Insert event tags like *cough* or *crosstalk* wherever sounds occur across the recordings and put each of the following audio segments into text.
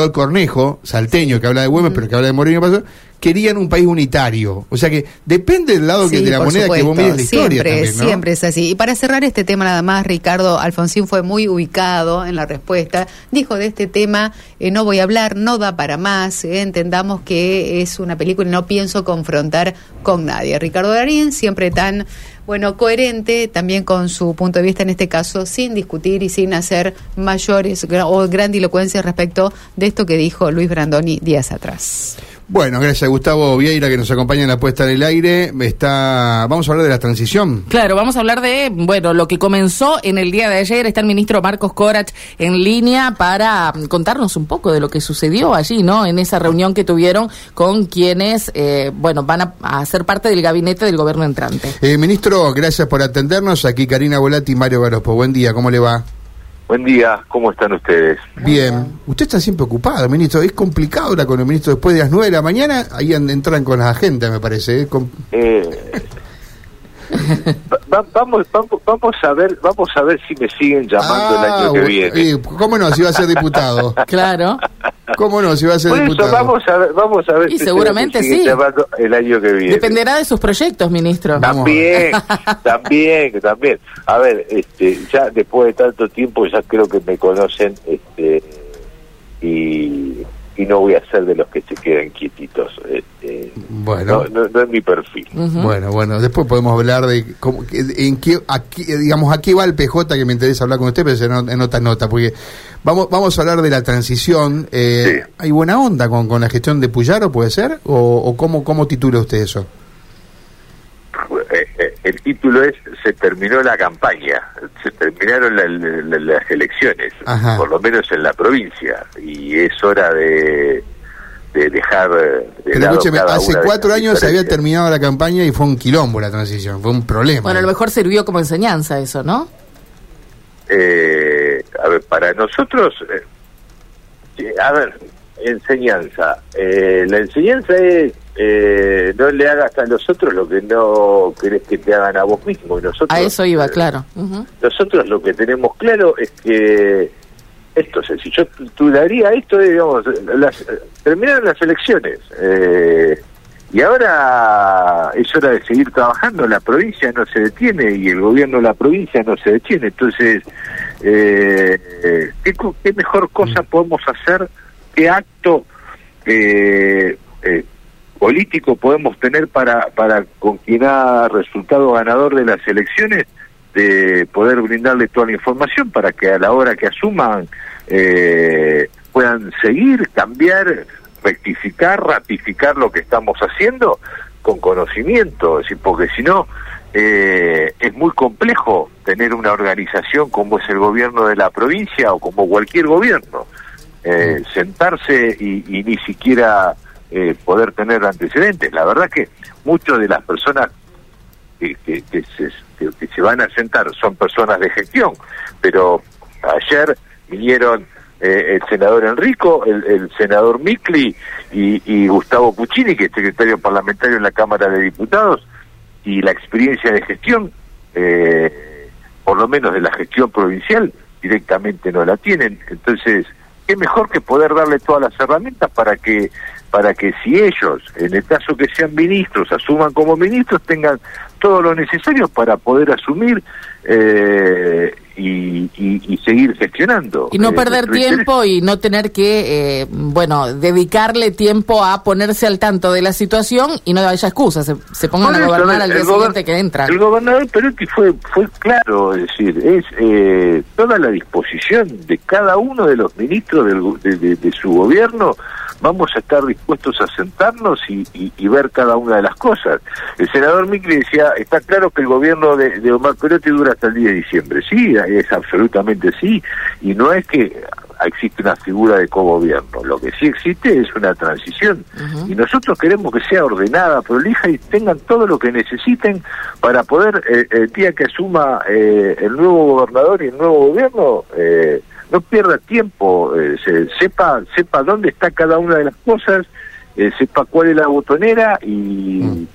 Salvador Cornejo, salteño, que habla de Güemes, pero que habla de Moreno pasó, querían un país unitario. O sea que depende del lado que de la moneda que vos mires la historia. Siempre, también, ¿no? siempre es así. Y para cerrar este tema nada más, Ricardo Alfonsín fue muy ubicado en la respuesta. Dijo de este tema, eh, no voy a hablar, no da para más. eh, entendamos que es una película y no pienso confrontar con nadie. Ricardo Darín, siempre tan bueno, coherente también con su punto de vista en este caso, sin discutir y sin hacer mayores o grandilocuencias respecto de esto que dijo Luis Brandoni días atrás. Bueno, gracias a Gustavo Vieira que nos acompaña en la puesta en el aire. Está, vamos a hablar de la transición. Claro, vamos a hablar de, bueno, lo que comenzó en el día de ayer. Está el ministro Marcos Corach en línea para mm, contarnos un poco de lo que sucedió allí, ¿no? En esa reunión que tuvieron con quienes, eh, bueno, van a, a ser parte del gabinete del gobierno entrante. Eh, ministro, gracias por atendernos. Aquí Karina Volati y Mario Garopo. Buen día, ¿cómo le va? Buen día, ¿cómo están ustedes? Bien. Usted está siempre ocupado, ministro. Es complicado hablar con el ministro después de las 9 de la mañana. Ahí an- entran con las agendas, me parece. ¿eh? Eh, *laughs* va- va- vamos, vamos, vamos a ver, vamos a ver si me siguen llamando el Ah, año que bu- viene. eh, ¿Cómo no? Si va a ser diputado. *laughs* Claro. ¿Cómo no? Si va a ser Por eso vamos a ver, vamos a ver Y si seguramente sí. el año que viene. Dependerá de sus proyectos, ministro. También, *laughs* también, también. A ver, este, ya después de tanto tiempo ya creo que me conocen, este, y, y no voy a ser de los que se quedan quietitos. Este, Bueno. no, no, no es mi perfil. Bueno, bueno, después podemos hablar de cómo, en qué, a qué- digamos, a qué va el PJ que me interesa hablar con usted, pero será en otra nota, porque vamos, vamos a hablar de la transición. Eh, Sí. ¿Hay buena onda con, con la gestión de Puyaro, puede ser? ¿O, o cómo, cómo titula usted eso? El título es Se terminó la campaña, se terminaron la- la- la- las elecciones, Ajá. por lo menos en la provincia, y es hora de, de dejar eh, de Pero lado escúcheme, cada hace cuatro años se había terminado la campaña y fue un quilombo la transición, fue un problema. Bueno, a lo mejor sirvió como enseñanza eso, ¿no? Eh, a ver, para nosotros, eh, eh, a ver, enseñanza. Eh, la enseñanza es eh, no le hagas a los otros lo que no querés que te hagan a vos mismo. Y nosotros, A eso iba, eh, claro. Nosotros lo que tenemos claro es que esto, es si yo titularía esto, es, digamos, las, terminaron las elecciones eh, y ahora es hora de seguir trabajando, la provincia no se detiene y el gobierno de la provincia no se detiene, entonces, eh, ¿qué, qué mejor cosa podemos hacer? ¿Qué acto eh, eh, político podemos tener para, para con quien ha resultado ganador de las elecciones? de poder brindarle toda la información para que a la hora que asuman eh, puedan seguir, cambiar, rectificar, ratificar lo que estamos haciendo con conocimiento, es decir, porque si no eh, es muy complejo tener una organización como es el gobierno de la provincia o como cualquier gobierno, eh, sentarse y, y ni siquiera eh, poder tener antecedentes. La verdad que muchas de las personas que, se, que, se van a sentar son personas de gestión, pero ayer vinieron eh, el senador Enrico, el, el senador Micli y, y Gustavo Puccini, que es secretario parlamentario en la Cámara de Diputados, y la experiencia de gestión, eh, por lo menos de la gestión provincial, directamente no la tienen. Entonces, qué mejor que poder darle todas las herramientas para que para que si ellos, en el caso que sean ministros, asuman como ministros, tengan todo lo necesario para poder asumir eh, y, y- y seguir gestionando. Y no Eh, perder tiempo y no tener que, eh, bueno, dedicarle tiempo a ponerse al tanto de la situación y no haya excusas, se, se pongan a gobernar al el día gober- siguiente que entra. El gobernador Perotti fue fue claro, es decir, es eh, toda la disposición de cada uno de los ministros del de, de- de su gobierno. Vamos a estar dispuestos a sentarnos y, y- y ver cada una de las cosas. El senador Micli decía, está claro que el gobierno de, de Omar Perotti dura hasta el 10 de diciembre. Sí, es absolutamente sí. Y no es que existe una figura de cogobierno. Lo que sí existe es una transición. Y nosotros queremos que sea ordenada, prolija y tengan todo lo que necesiten para poder, eh, el día que asuma eh, el nuevo gobernador y el nuevo gobierno, eh, no pierda tiempo, eh, se- sepa, sepa dónde está cada una de las cosas, eh, sepa cuál es la botonera y,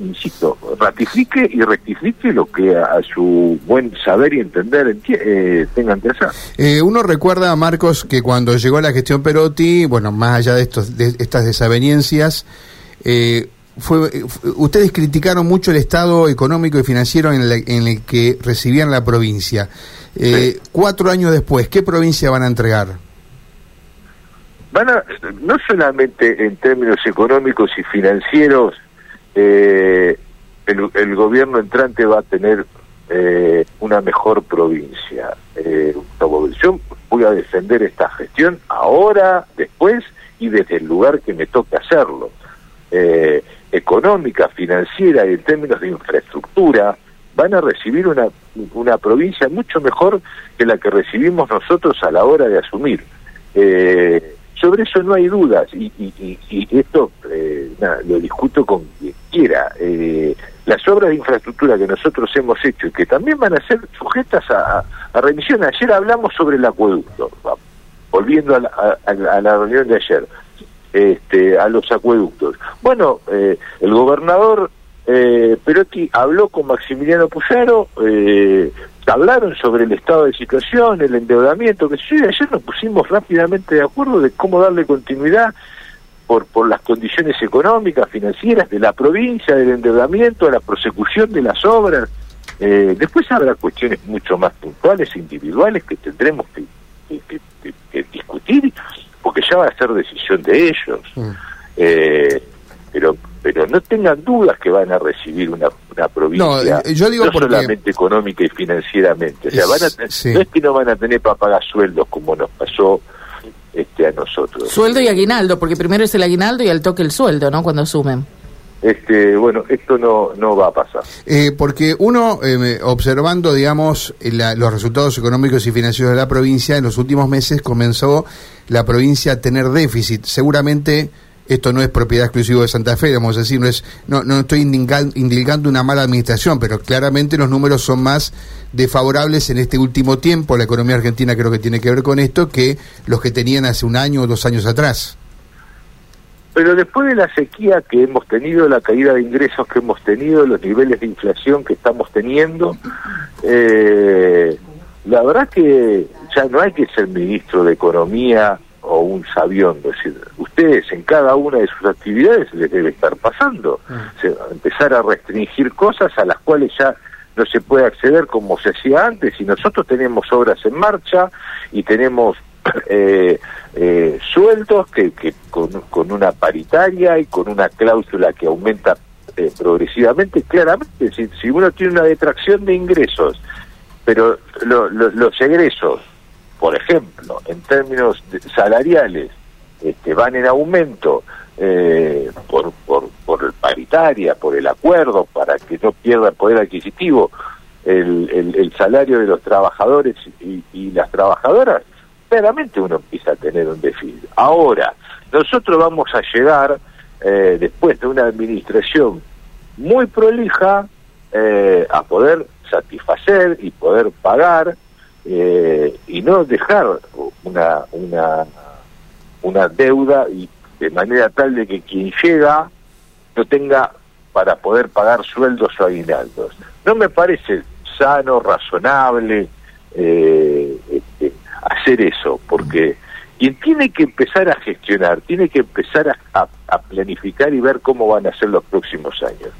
insisto, ratifique y rectifique lo que a, su buen saber y entender eh, tengan que hacer. Eh, uno recuerda, Marcos, que cuando llegó la gestión Perotti, bueno, más allá de, estos, de estas desavenencias, eh, fue, ustedes criticaron mucho el estado económico y financiero en, el que recibían la provincia. Cuatro años después, ¿qué provincia van a entregar? Van a, no solamente en términos económicos y financieros, eh, el, gobierno entrante va a tener eh, una mejor provincia. Eh, yo voy a defender esta gestión ahora, después y desde el lugar que me toque hacerlo. Eh, económica, financiera y en términos de infraestructura, van a recibir una, provincia mucho mejor que la que recibimos nosotros a la hora de asumir. Sobre eso no hay dudas y, esto eh, lo discuto con quien quiera. Eh, las obras de infraestructura que nosotros hemos hecho y que también van a ser sujetas a, remisión. Ayer hablamos sobre el acueducto, volviendo a la, reunión de ayer, este, a los acueductos. Bueno, eh, el gobernador Perotti habló con Maximiliano Puyaro, hablaron sobre el estado de situación, el endeudamiento, que sí, ayer nos pusimos rápidamente de acuerdo de cómo darle continuidad por, por las condiciones económicas, financieras de la provincia, del endeudamiento, de la prosecución de las obras. Eh, después habrá cuestiones mucho más puntuales, individuales, que tendremos que, discutir, porque ya va a ser decisión de ellos. Mm. Eh, pero pero no tengan dudas que van a recibir una, una provincia, no, yo digo no solamente económica y financieramente. O sea, van a, no es que no van a tener para pagar sueldos como nos pasó este a nosotros. Sueldo y aguinaldo, porque primero es el aguinaldo y al toque el sueldo, ¿no? Cuando asumen. Este, bueno, esto no, no va a pasar. Eh, porque uno, eh, observando, digamos, los resultados económicos y financieros de la provincia, en los últimos meses comenzó la provincia a tener déficit. Seguramente esto no es propiedad exclusiva de Santa Fe, vamos a decir, no es no, estoy indicando una mala administración, pero claramente los números son más desfavorables en este último tiempo, la economía argentina creo que tiene que ver con esto, que los que tenían hace un año o dos años atrás. Pero después de la sequía que hemos tenido, la caída de ingresos que hemos tenido, los niveles de inflación que estamos teniendo, eh, la verdad que ya no hay que ser ministro de Economía o un sabiendo, es decir, ustedes en cada una de sus actividades les debe estar pasando, ah. empezar a restringir cosas a las cuales ya no se puede acceder como se hacía antes y nosotros tenemos obras en marcha y tenemos *clears throat* eh, eh, sueldos que, que con, con, una paritaria y con una cláusula que aumenta eh, progresivamente, claramente, si, si, uno tiene una detracción de ingresos, pero los egresos por ejemplo, en términos salariales, este, van en aumento eh, por, por, por paritaria, por el acuerdo, para que no pierda poder adquisitivo el, el, salario de los trabajadores y, las trabajadoras, claramente uno empieza a tener un déficit. Ahora, nosotros vamos a llegar, eh, después de una administración muy prolija, eh, a poder satisfacer y poder pagar eh, y no dejar una, una, una deuda y de manera tal de que quien llega no tenga para poder pagar sueldos o aguinaldos. No me parece sano, razonable eh, este, hacer eso, porque quien tiene que empezar a gestionar, tiene que empezar a, a planificar y ver cómo van a ser los próximos años.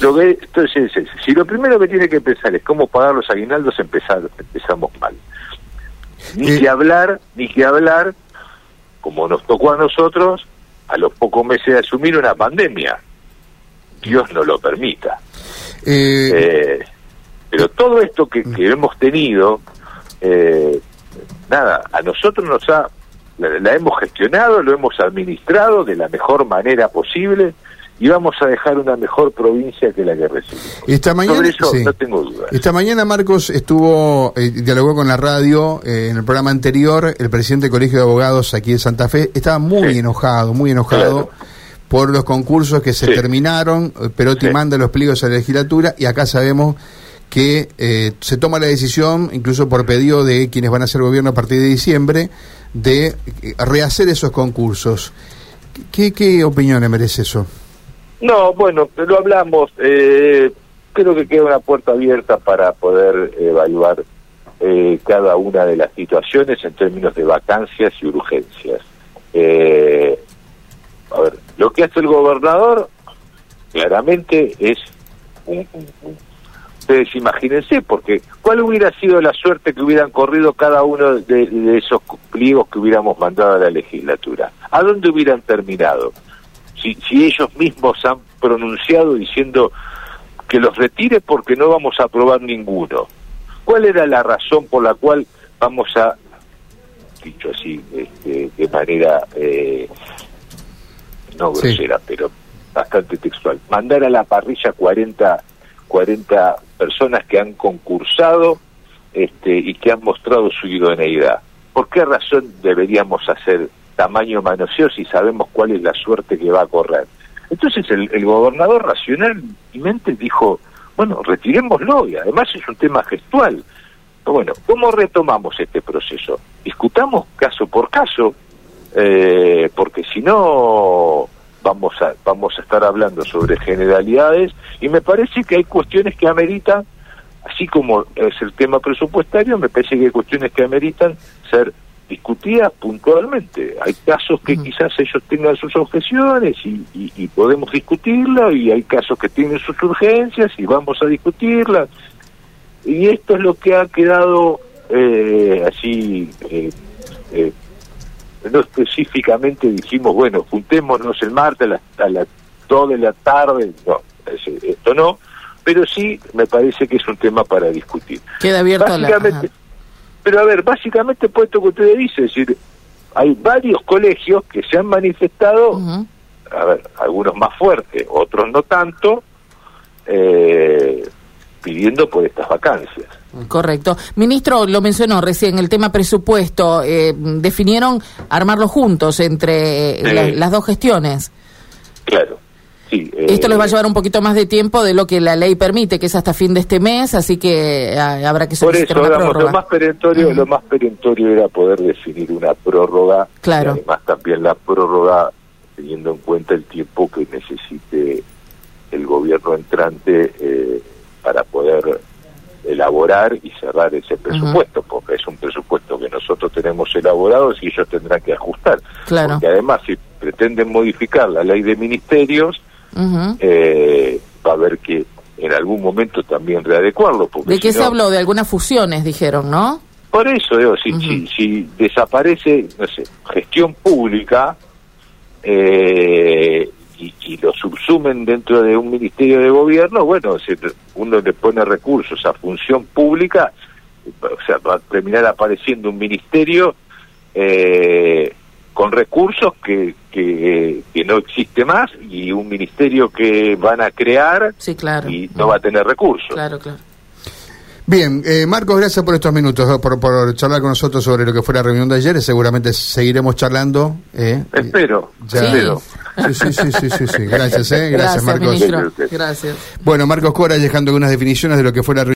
Lo que, entonces, si lo primero que tiene que pensar es cómo pagar los aguinaldos, empezar, empezamos mal. Ni eh, que hablar, ni que hablar, como nos tocó a nosotros, a los pocos meses de asumir una pandemia. Dios no lo permita. Eh, eh, pero todo esto que, hemos tenido, nada, a nosotros nos ha, la hemos gestionado, lo hemos administrado de la mejor manera posible y vamos a dejar una mejor provincia que la que recibimos. Esta mañana, eso no tengo dudas. Esta mañana Marcos estuvo, eh, dialogó con la radio eh, en el programa anterior, el presidente del Colegio de Abogados aquí en Santa Fe, estaba muy enojado, muy enojado. por los concursos que se terminaron, eh, Perotti manda los pliegos a la legislatura y acá sabemos que se toma la decisión, incluso por pedido de quienes van a hacer gobierno a partir de diciembre, de rehacer esos concursos. ¿Qué, qué opiniones merece eso? No, bueno, lo hablamos. Eh, creo que queda una puerta abierta para poder evaluar eh, cada una de las situaciones en términos de vacancias y urgencias. Eh, a ver, lo que hace el gobernador claramente es ustedes imagínense, porque ¿cuál hubiera sido la suerte que hubieran corrido cada uno de, de, esos pliegos que hubiéramos mandado a la legislatura? ¿A dónde hubieran terminado? Si, si ellos mismos han pronunciado diciendo que los retire porque no vamos a aprobar ninguno. ¿Cuál era la razón por la cual vamos a, dicho así, este, de manera eh, no grosera, sí. pero bastante textual, mandar a la parrilla 40, 40 personas que han concursado este, y que han mostrado su idoneidad? ¿Por qué razón deberíamos hacer tamaño manoseo si sabemos cuál es la suerte que va a correr? Entonces el, el gobernador racionalmente dijo, bueno, retirémoslo y además es un tema gestual. Pero bueno, ¿cómo retomamos este proceso? Discutamos caso por caso, eh, porque si no vamos a, vamos a estar hablando sobre generalidades y me parece que hay cuestiones que ameritan, así como es el tema presupuestario, me parece que hay cuestiones que ameritan ser discutidas puntualmente. Hay casos que quizás ellos tengan sus objeciones y, y, y, podemos discutirla y hay casos que tienen sus urgencias y vamos a discutirlas. Y esto es lo que ha quedado eh, así, eh, eh, no específicamente dijimos, bueno, juntémonos el martes a las a la 2 de la tarde, no, esto no, pero sí me parece que es un tema para discutir. Queda abierto la... Pero a ver, básicamente puesto que usted dice, es decir, hay varios colegios que se han manifestado, uh -huh. a ver, algunos más fuertes, otros no tanto, eh, pidiendo por estas vacancias. Correcto. Ministro, lo mencionó recién, el tema presupuesto, eh, definieron armarlo juntos entre eh, la, las dos gestiones. Claro. Sí, eh, Esto les va a llevar un poquito más de tiempo de lo que la ley permite, que es hasta fin de este mes, así que ah, habrá que solicitar Por eso, una prórroga. Lo más perentorio, uh -huh. lo más perentorio era poder definir una prórroga. Claro. Y además también la prórroga teniendo en cuenta el tiempo que necesite el gobierno entrante eh, para poder elaborar y cerrar ese presupuesto, uh -huh. porque es un presupuesto que nosotros tenemos elaborado y ellos tendrán que ajustar. Claro. Porque además, si pretenden modificar la ley de ministerios, Uh -huh. eh, va a haber que en algún momento también readecuarlo. Porque ¿De qué se habló? De algunas fusiones, dijeron, ¿no? Por eso, digo, si, uh -huh. si, si, desaparece, no sé, gestión pública eh, y, y, lo subsumen dentro de un ministerio de gobierno, bueno, si uno le pone recursos a función pública, o sea, va a terminar apareciendo un ministerio eh, con recursos que, que, que, no existe más y un ministerio que van a crear sí, claro. y no va a tener recursos. Claro, claro. Bien, eh, Marcos, gracias por estos minutos, por, por, charlar con nosotros sobre lo que fue la reunión de ayer. Seguramente seguiremos charlando. Eh. Espero, ya. Sí. Espero. Sí, sí, sí, sí, sí, sí, Gracias, eh. Gracias, Gracias Marcos. Ministro. Gracias. Bueno, Marcos Cora dejando algunas definiciones de lo que fue la reunión.